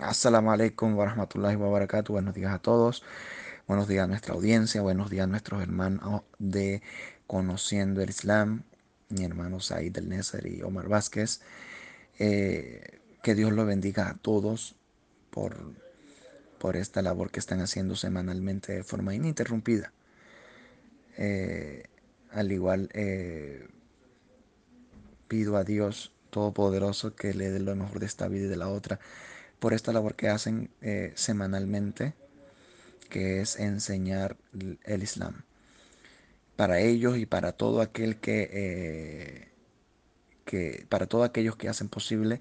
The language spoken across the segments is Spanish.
Assalamu alaikum wa rahmatullahi. Buenos días a todos. Buenos días a nuestra audiencia. Buenos días a nuestros hermanos de Conociendo el Islam. Mi hermano Said del Nezer y Omar Vázquez. Eh, que Dios los bendiga a todos por, por esta labor que están haciendo semanalmente de forma ininterrumpida. Eh, al igual, eh, pido a Dios Todopoderoso que le dé lo mejor de esta vida y de la otra por esta labor que hacen eh, semanalmente, que es enseñar el Islam. Para ellos y para todo aquel que, eh, para todos aquellos que hacen posible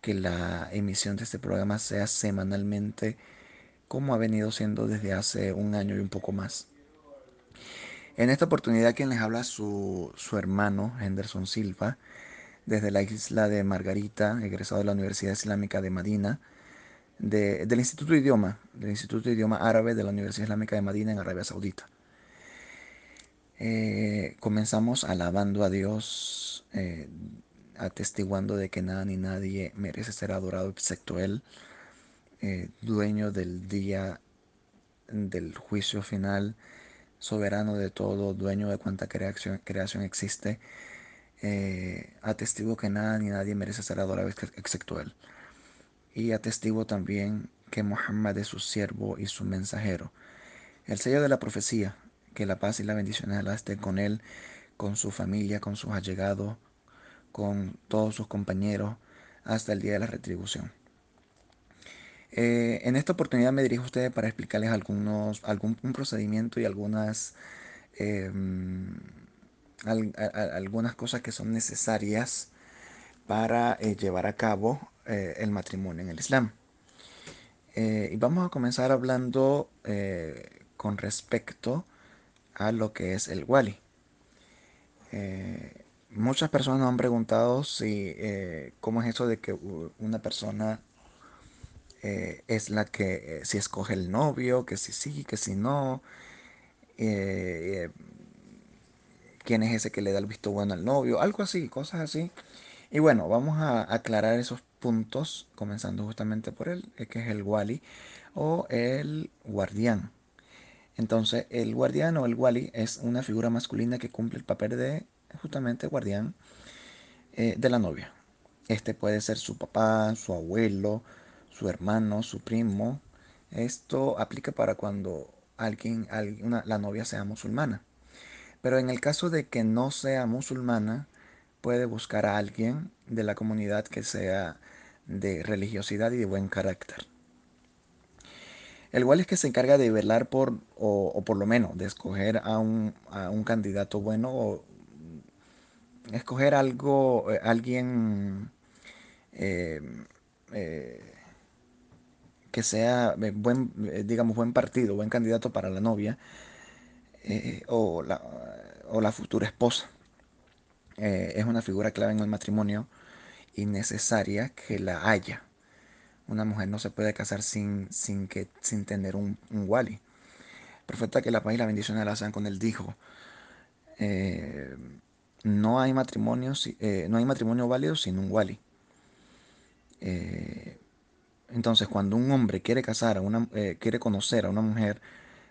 que la emisión de este programa sea semanalmente como ha venido siendo desde hace un año y un poco más. En esta oportunidad quien les habla su, su hermano Henderson Silva, desde la isla de Margarita, egresado de la Universidad Islámica de Madina, del Instituto de Idioma, del Instituto de Idioma Árabe de la Universidad Islámica de Madina en Arabia Saudita. Eh, comenzamos alabando a Dios, eh, atestiguando de que nada ni nadie merece ser adorado excepto Él, eh, dueño del día del juicio final, soberano de todo, dueño de cuanta creación, creación existe, eh, atestigo que nada ni nadie merece ser adorado excepto Él. Y atestigo también que Muhammad es su siervo y su mensajero. El sello de la profecía, que la paz y la bendición de Allah estén con Él, con su familia, con sus allegados, con todos sus compañeros, hasta el día de la retribución. Eh, en esta oportunidad me dirijo a ustedes para explicarles algunos, algún procedimiento y algunas eh, algunas cosas que son necesarias para eh, llevar a cabo eh, el matrimonio en el Islam. Eh, y vamos a comenzar hablando con respecto a lo que es el wali. muchas personas nos han preguntado si cómo es eso de que una persona es la que si escoge el novio, que si sí, que si no quién es ese que le da el visto bueno al novio, algo así, cosas así. Y bueno, vamos a aclarar esos puntos, comenzando justamente por él, eh, que es el wali o el guardián. Entonces, el guardián o el wali es una figura masculina que cumple el papel de justamente guardián eh, de la novia. Este puede ser su papá, su abuelo, su hermano, su primo. Esto aplica para cuando alguien, la novia sea musulmana. Pero en el caso de que no sea musulmana, puede buscar a alguien de la comunidad que sea de religiosidad y de buen carácter. El cual es que se encarga de velar por, o, por lo menos de escoger a un, candidato bueno o escoger algo, eh, alguien eh, eh, que sea buen, digamos, buen partido, buen candidato para la novia o la, o la futura esposa. Eh, es una figura clave en el matrimonio y necesaria que la haya. Una mujer no se puede casar sin, sin, que, sin tener un, wali. profeta que la paz y la bendición de la sean con él dijo, eh, no, hay matrimonio, eh, no hay matrimonio válido sin un wali. entonces, cuando un hombre quiere casar, a una, quiere conocer a una mujer,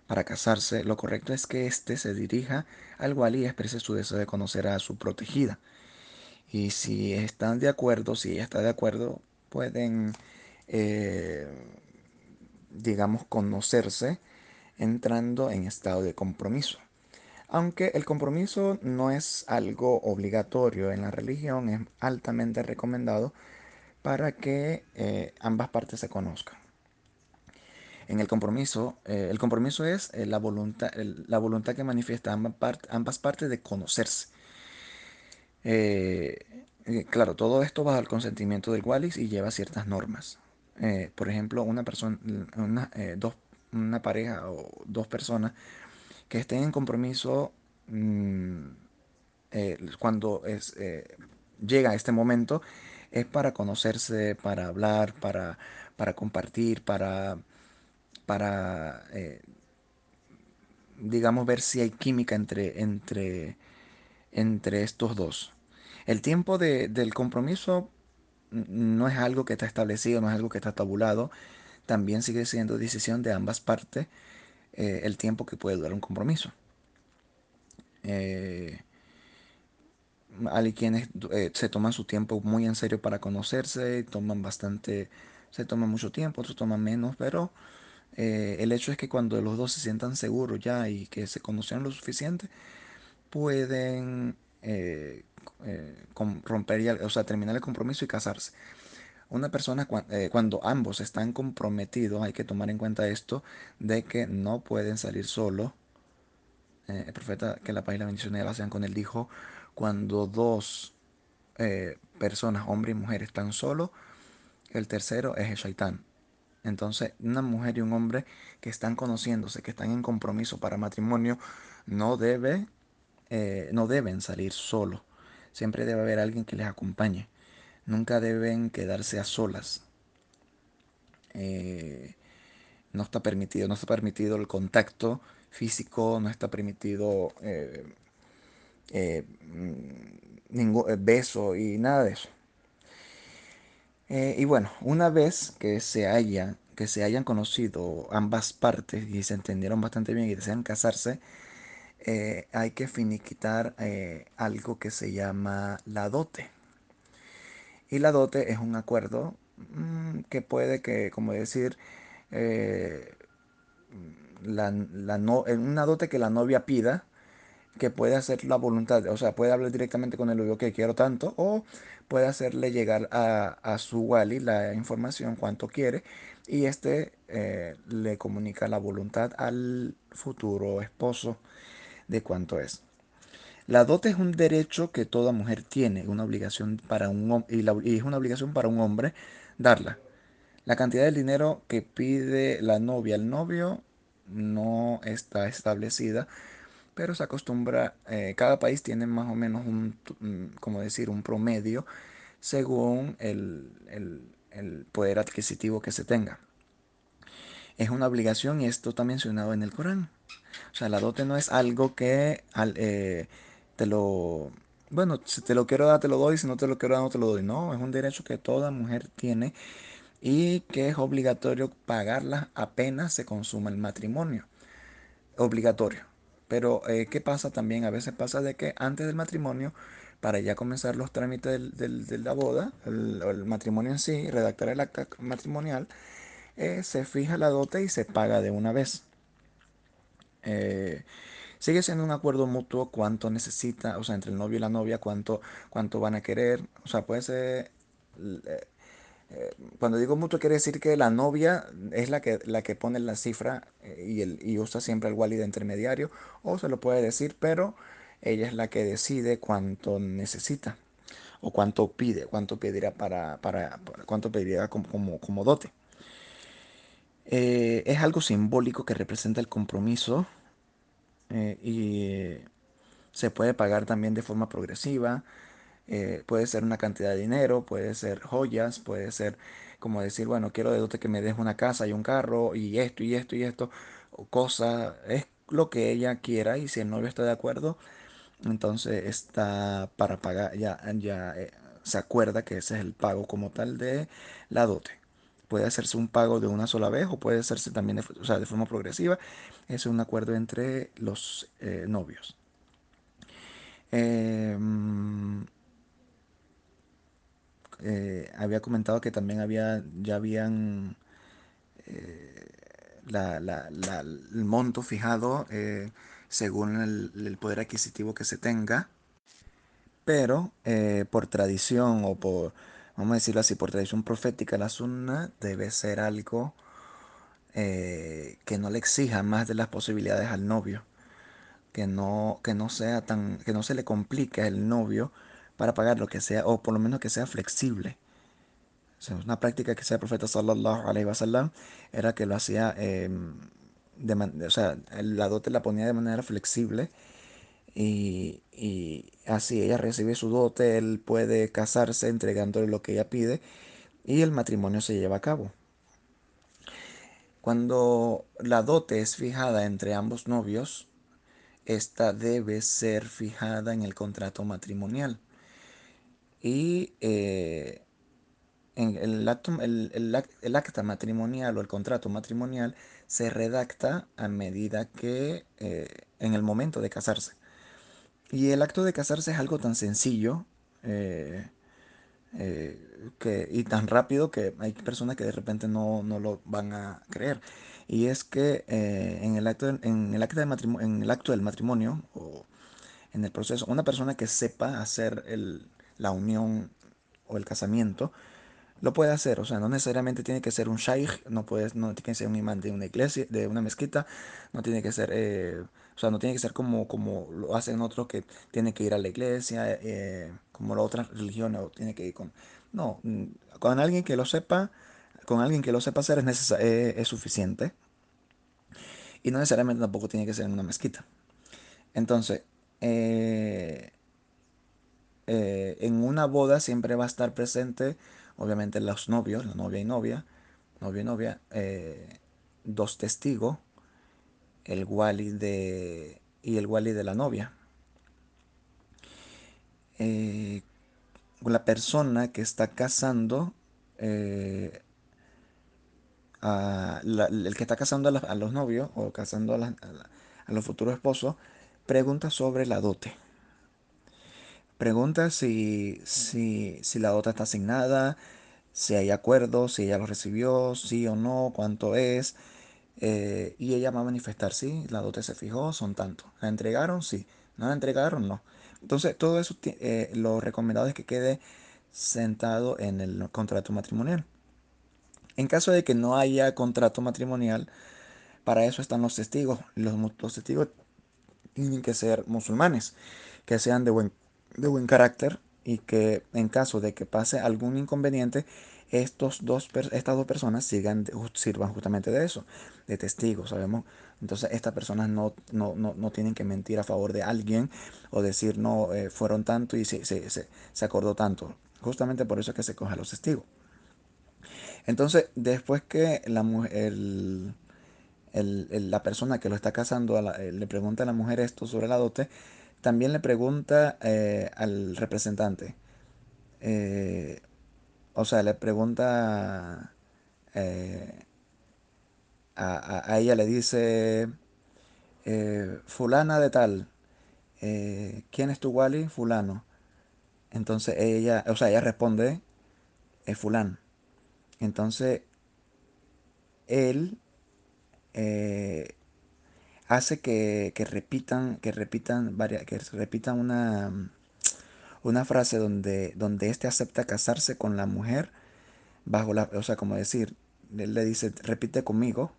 para casarse, lo correcto es que éste se dirija al wali y exprese su deseo de conocer a su protegida. Y si están de acuerdo, si ella está de acuerdo, pueden, eh, digamos, conocerse entrando en estado de compromiso. Aunque el compromiso no es algo obligatorio en la religión, es altamente recomendado para que eh, ambas partes se conozcan en el compromiso, eh, el compromiso es eh, la, voluntad, la voluntad que manifiesta ambas, partes de conocerse. Eh, claro, todo esto va al consentimiento del Wallis y lleva ciertas normas. por ejemplo, una persona, una, dos, una pareja o dos personas que estén en compromiso mm, cuando es, llega este momento es para conocerse, para hablar, para, para compartir, para para, eh, digamos, ver si hay química entre, entre, entre estos dos. El tiempo del compromiso no es algo que está establecido, no es algo que está tabulado, también sigue siendo decisión de ambas partes eh, el tiempo que puede durar un compromiso. Eh, hay quienes se toman su tiempo muy en serio para conocerse, toman bastante, se toman mucho tiempo, otros toman menos, pero el hecho es que cuando los dos se sientan seguros ya y que se conocen lo suficiente, pueden romper, o sea, terminar el compromiso y casarse. Una persona eh, cuando ambos están comprometidos, hay que tomar en cuenta esto, de que no pueden salir solos. Eh, el profeta, que la paz y la bendición de sean con él, dijo, cuando dos eh, personas, hombre y mujer, están solos, el tercero es el shaitán. Entonces, una mujer y un hombre que están conociéndose, que están en compromiso para matrimonio, no, debe, no deben salir solos. Siempre debe haber alguien que les acompañe nunca deben quedarse a solas. Eh, no está permitido, no está permitido el contacto físico, no está permitido eh, eh, ningún beso y nada de eso. Y bueno, una vez que se que se hayan conocido ambas partes y se entendieron bastante bien y desean casarse, hay que finiquitar algo que se llama la dote. Y la dote es un acuerdo mm, que puede que, como decir, eh, la, no, una dote que la novia pida, que puede hacer la voluntad, o sea, puede hablar directamente con el novio que quiero tanto, o puede hacerle llegar a, su wali la información cuánto quiere, y este eh, le comunica la voluntad al futuro esposo de cuánto es. La dote es un derecho que toda mujer tiene, una obligación para un y, y es una obligación para un hombre darla. La cantidad de dinero que pide la novia al novio no está establecida, pero se acostumbra, eh, cada país tiene más o menos un, como decir, un promedio según el, poder adquisitivo que se tenga. Es una obligación y esto está mencionado en el Corán. O sea, la dote no es algo que eh, te lo, bueno, si te lo quiero dar, te lo doy, si no te lo quiero dar, no te lo doy. No, es un derecho que toda mujer tiene y que es obligatorio pagarla apenas se consuma el matrimonio. Obligatorio. Pero, eh, ¿qué pasa también? A veces pasa de que antes del matrimonio, para ya comenzar los trámites de la boda, el, matrimonio en sí, redactar el acta matrimonial, eh, se fija la dote y se paga de una vez. Eh, sigue siendo un acuerdo mutuo cuánto necesita, o sea, entre el novio y la novia, cuánto, cuánto van a querer. O sea, puede ser... Eh, eh, cuando digo mutuo quiere decir que la novia es la que, la que pone la cifra eh, y, el, y usa siempre el wali de intermediario, o se lo puede decir, pero ella es la que decide cuánto necesita o cuánto pide, cuánto pedirá para, para, cuánto pediría como, como, como dote. es algo simbólico que representa el compromiso eh, y se puede pagar también de forma progresiva. Eh, puede ser una cantidad de dinero, puede ser joyas, puede ser como decir, bueno, quiero de dote que me deje una casa y un carro y esto y esto y esto, o cosa, es lo que ella quiera y si el novio está de acuerdo, entonces está para pagar, ya, ya eh, se acuerda que ese es el pago como tal de la dote. Puede hacerse un pago de una sola vez o puede hacerse también de, de forma progresiva. Es un acuerdo entre los eh, novios. Em, eh, había comentado que también había, ya habían eh, el monto fijado según el, poder adquisitivo que se tenga, pero por tradición o por, vamos a decirlo así, por tradición profética, la sunna debe ser algo eh, que no le exija más de las posibilidades al novio, que no, que no sea tan, que no se le complique al novio para pagar lo que sea, o por lo menos que sea flexible. Una práctica que hacía el profeta sallallahu alaihi wasallam era que lo hacía, em, de o sea, la dote la ponía de manera flexible y, así ella recibe su dote, él puede casarse entregándole lo que ella pide y el matrimonio se lleva a cabo. Cuando la dote es fijada entre ambos novios, esta debe ser fijada en el contrato matrimonial. Y eh, el acto, el, el el acta matrimonial o el contrato matrimonial se redacta a medida que eh, en el momento de casarse. Y el acto de casarse es algo tan sencillo eh, eh, que, y tan rápido que hay personas que de repente no, no lo van a creer. Y es que en el acto, en el acto del matrimonio, en el acto del matrimonio o en el proceso, una persona que sepa hacer la unión o el casamiento, lo puede hacer, o sea, no necesariamente tiene que ser un shaykh, no puedes, no tiene que ser un imán de una iglesia, de una mezquita, no tiene que ser, eh, o sea, no tiene que ser como, como lo hacen otros que tiene que ir a la iglesia, eh, como las otras religiones, o tiene que ir con, no, mm, con alguien que lo sepa, con alguien que lo sepa hacer es, necesa- eh, es suficiente, y no necesariamente tampoco tiene que ser en una mezquita. Entonces, en una boda siempre va a estar presente, obviamente, los novios, la novia y novia, novio y novia, eh, dos testigos, el wali de, y el wali de la novia. Eh, la persona que está casando, eh, el que está casando a, los novios o casando a la- a los futuros esposos, pregunta sobre la dote. Pregunta si, si, si la dote está asignada, si hay acuerdo, si ella lo recibió, sí o no, cuánto es. eh, y ella va a manifestar, sí, la dote se fijó, son tantos. ¿La entregaron? Sí. ¿No la entregaron? No. Entonces, todo eso, eh, lo recomendado es que quede sentado en el contrato matrimonial. En caso de que no haya contrato matrimonial, para eso están los testigos. Los, los testigos tienen que ser musulmanes, que sean de buen, de buen carácter y que en caso de que pase algún inconveniente, estos dos, estas dos personas sigan, sirvan justamente de eso, de testigos, ¿sabemos? Entonces estas personas no, no, no, no tienen que mentir a favor de alguien o decir, no, eh, fueron tanto y se, se, se, acordó tanto. Justamente por eso es que se coge a los testigos. Entonces, después que la mujer, el, el- el- la persona que lo está casando eh, le pregunta a la mujer esto sobre la dote, también le pregunta eh, al representante. eh, o sea, le pregunta eh, a, a- ella, le dice, fulana de tal, ¿quién es tu wali? Fulano. Entonces ella, o sea, ella responde, es fulano. Entonces él hace que, que repitan, que repitan que repitan una, una frase donde, donde éste acepta casarse con la mujer bajo la, o sea, como decir, él le dice, repite conmigo.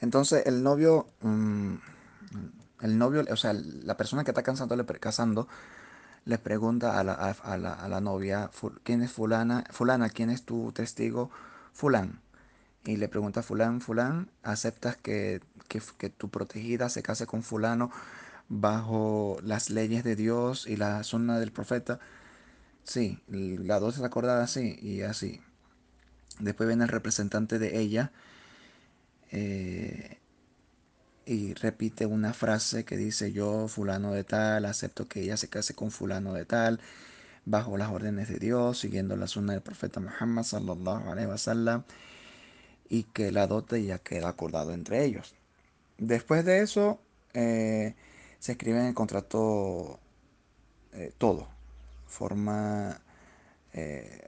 Entonces el novio, mm, el novio, o sea, la persona que está casando, le, casando, le pregunta a la, a, la, a la novia, "Fu- ¿quién es fulana? Fulana, ¿quién es tu testigo? Fulán. Y le pregunta a fulán, fulán, ¿aceptas que, que, tu protegida se case con fulano bajo las leyes de Dios y la sunna del profeta? Sí, la dos es acordada así y así. Después viene el representante de ella eh, y repite una frase que dice yo, fulano de tal, acepto que ella se case con fulano de tal, bajo las órdenes de Dios, siguiendo la sunna del profeta Muhammad sallallahu y que la dote ya queda acordado entre ellos. Después de eso, eh, se escribe en el contrato eh, todo. Forma, eh,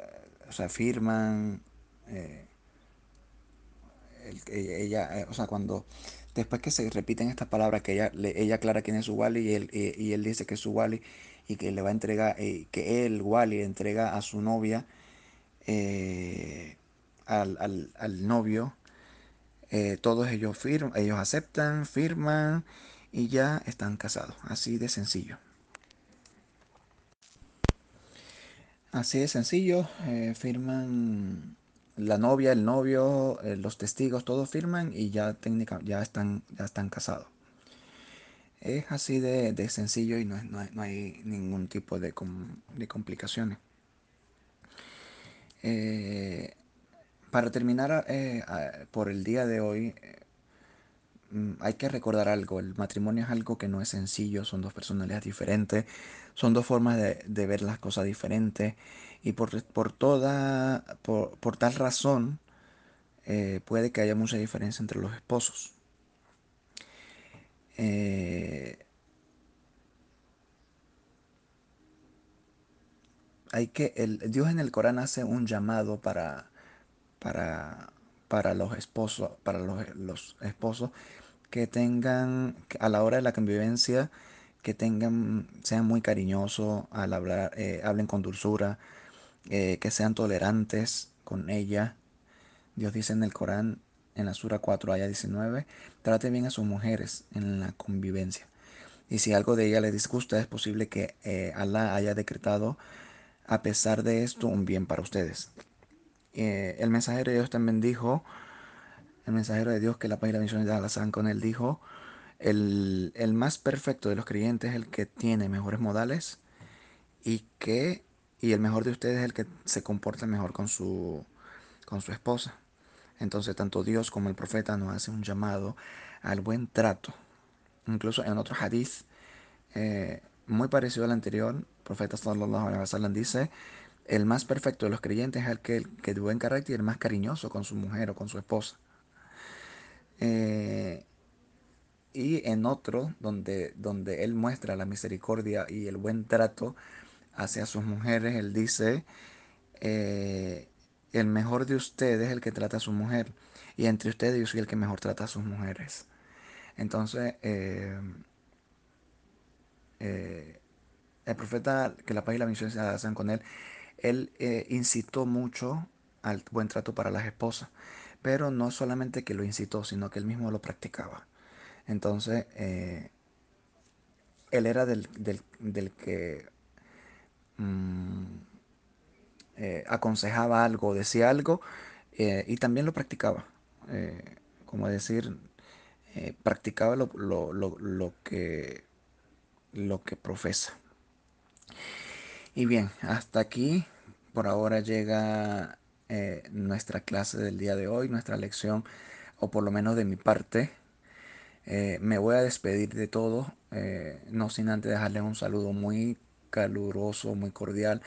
o sea, firman, eh, e- ella, o sea, cuando, después que se repiten estas palabras, que ella, ella aclara quién es su Wally y él, y, él dice que es su Wally y que le va a entregar, que él, Wally, entrega a su novia, al, al, al novio, eh, todos ellos firman, ellos aceptan, firman y ya están casados. Así de sencillo. Así de sencillo, eh, firman la novia, el novio, eh, los testigos, todos firman y ya técnica, ya están, ya están casados. Es así de, de sencillo y no, no hay, no hay ningún tipo de, com- de complicaciones. Para terminar eh, por el día de hoy, mm, hay que recordar algo, el matrimonio es algo que no es sencillo, son dos personalidades diferentes, son dos formas de, ver las cosas diferentes y por, por toda, por, por tal razón eh, puede que haya mucha diferencia entre los esposos. Eh, hay que, el, Dios en el Corán hace un llamado para, para, para los esposos, para los, los esposos que tengan, a la hora de la convivencia, que tengan, sean muy cariñosos al hablar, eh, hablen con dulzura, eh, que sean tolerantes con ella. Dios dice en el Corán, en la Sura 4, aya 19, trate bien a sus mujeres en la convivencia. Y si algo de ella le disgusta, es posible que eh, Allah haya decretado, a pesar de esto, un bien para ustedes. Eh, el mensajero de Dios también dijo, el mensajero de Dios que la página de misiones de Allah con él dijo, el, el, más perfecto de los creyentes es el que tiene mejores modales y que y el mejor de ustedes es el que se comporta mejor con su con su esposa. Entonces tanto Dios como el profeta nos hace un llamado al buen trato. Incluso en otro hadith eh, muy parecido al anterior, el profeta sallallahu alaihi wasallam dice, el más perfecto de los creyentes es el que, que de buen carácter y el más cariñoso con su mujer o con su esposa. Eh, y en otro, donde, donde él muestra la misericordia y el buen trato hacia sus mujeres, él dice, eh, el mejor de ustedes es el que trata a su mujer, y entre ustedes yo soy el que mejor trata a sus mujeres. Entonces, eh, el profeta, que la paz y la misión se hacen con él, él eh, incitó mucho al buen trato para las esposas, pero no solamente que lo incitó, sino que él mismo lo practicaba. Entonces, eh, él era del, del, del que mmm, eh, aconsejaba algo, decía algo, y también lo practicaba. Como decir, practicaba lo, lo, lo, lo, que, lo que profesa. Y bien, hasta aquí por ahora llega nuestra clase del día de hoy, nuestra lección, o por lo menos de mi parte. Eh, me voy a despedir de todo, eh, no sin antes dejarles un saludo muy caluroso, muy cordial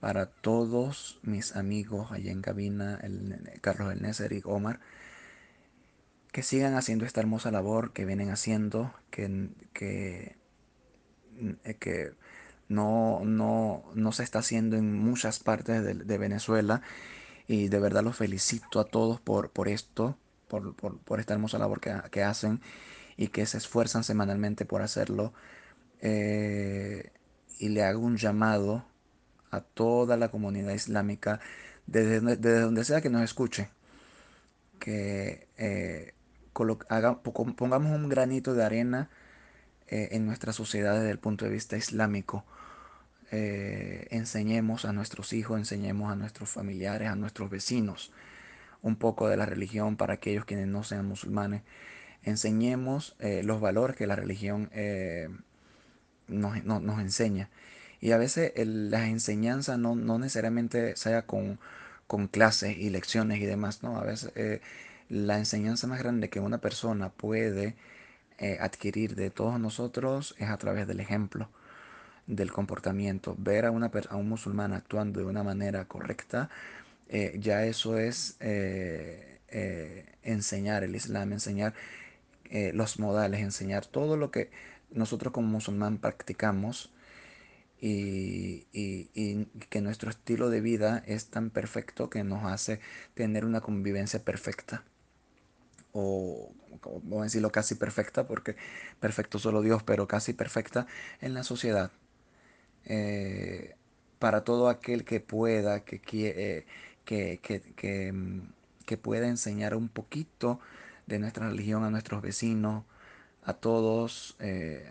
para todos mis amigos allá en cabina, el, Carlos El y Omar, que sigan haciendo esta hermosa labor que vienen haciendo, que, que, eh, que no, no, no, se está haciendo en muchas partes de, Venezuela y de verdad los felicito a todos por, por esto, por, por, por, esta hermosa labor que, que, hacen y que se esfuerzan semanalmente por hacerlo. Eh, y le hago un llamado a toda la comunidad islámica, desde, desde donde sea que nos escuche, que eh, haga, pongamos un granito de arena eh, en nuestra sociedad desde el punto de vista islámico. Eh, enseñemos a nuestros hijos, enseñemos a nuestros familiares, a nuestros vecinos un poco de la religión para aquellos quienes no sean musulmanes. Enseñemos eh, los valores que la religión eh, nos, no, nos, enseña. Y a veces el, las enseñanzas no, no necesariamente sea con, con, clases y lecciones y demás, ¿no? A veces la enseñanza más grande que una persona puede adquirir de todos nosotros es a través del ejemplo del comportamiento. Ver a, una, a un musulmán actuando de una manera correcta, eh, ya eso es eh, eh, enseñar el Islam, enseñar los modales, enseñar todo lo que nosotros como musulmán practicamos y, y, y, que nuestro estilo de vida es tan perfecto que nos hace tener una convivencia perfecta. O, vamos a decirlo, casi perfecta, porque perfecto solo Dios, pero casi perfecta en la sociedad. Eh, para todo aquel que pueda, que, eh, que, que, que, que, pueda enseñar un poquito de nuestra religión a nuestros vecinos, a todos eh,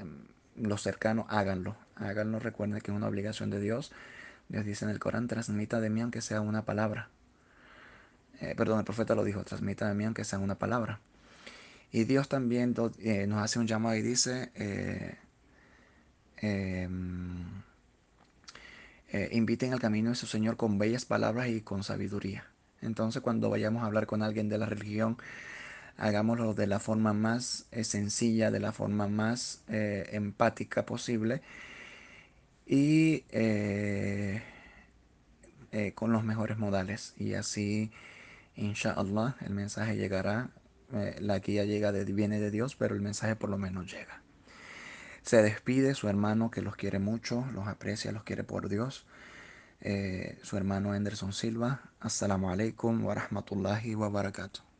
los cercanos, háganlo. Háganlo, recuerden que es una obligación de Dios. Dios dice en el Corán, transmita de mí aunque sea una palabra. Perdón, el profeta lo dijo, transmita de mí aunque sea una palabra. Y Dios también nos hace un llamado y dice, eh, inviten al camino de su Señor con bellas palabras y con sabiduría. Entonces cuando vayamos a hablar con alguien de la religión, hagámoslo de la forma más eh, sencilla, de la forma más eh, empática posible y con los mejores modales. Y así, inshallah, el mensaje llegará. la guía llega viene de Dios, pero el mensaje por lo menos llega. Se despide su hermano que los quiere mucho, los aprecia, los quiere por Dios. su hermano Anderson Silva. Assalamu alaikum wa rahmatullahi wa barakatuh.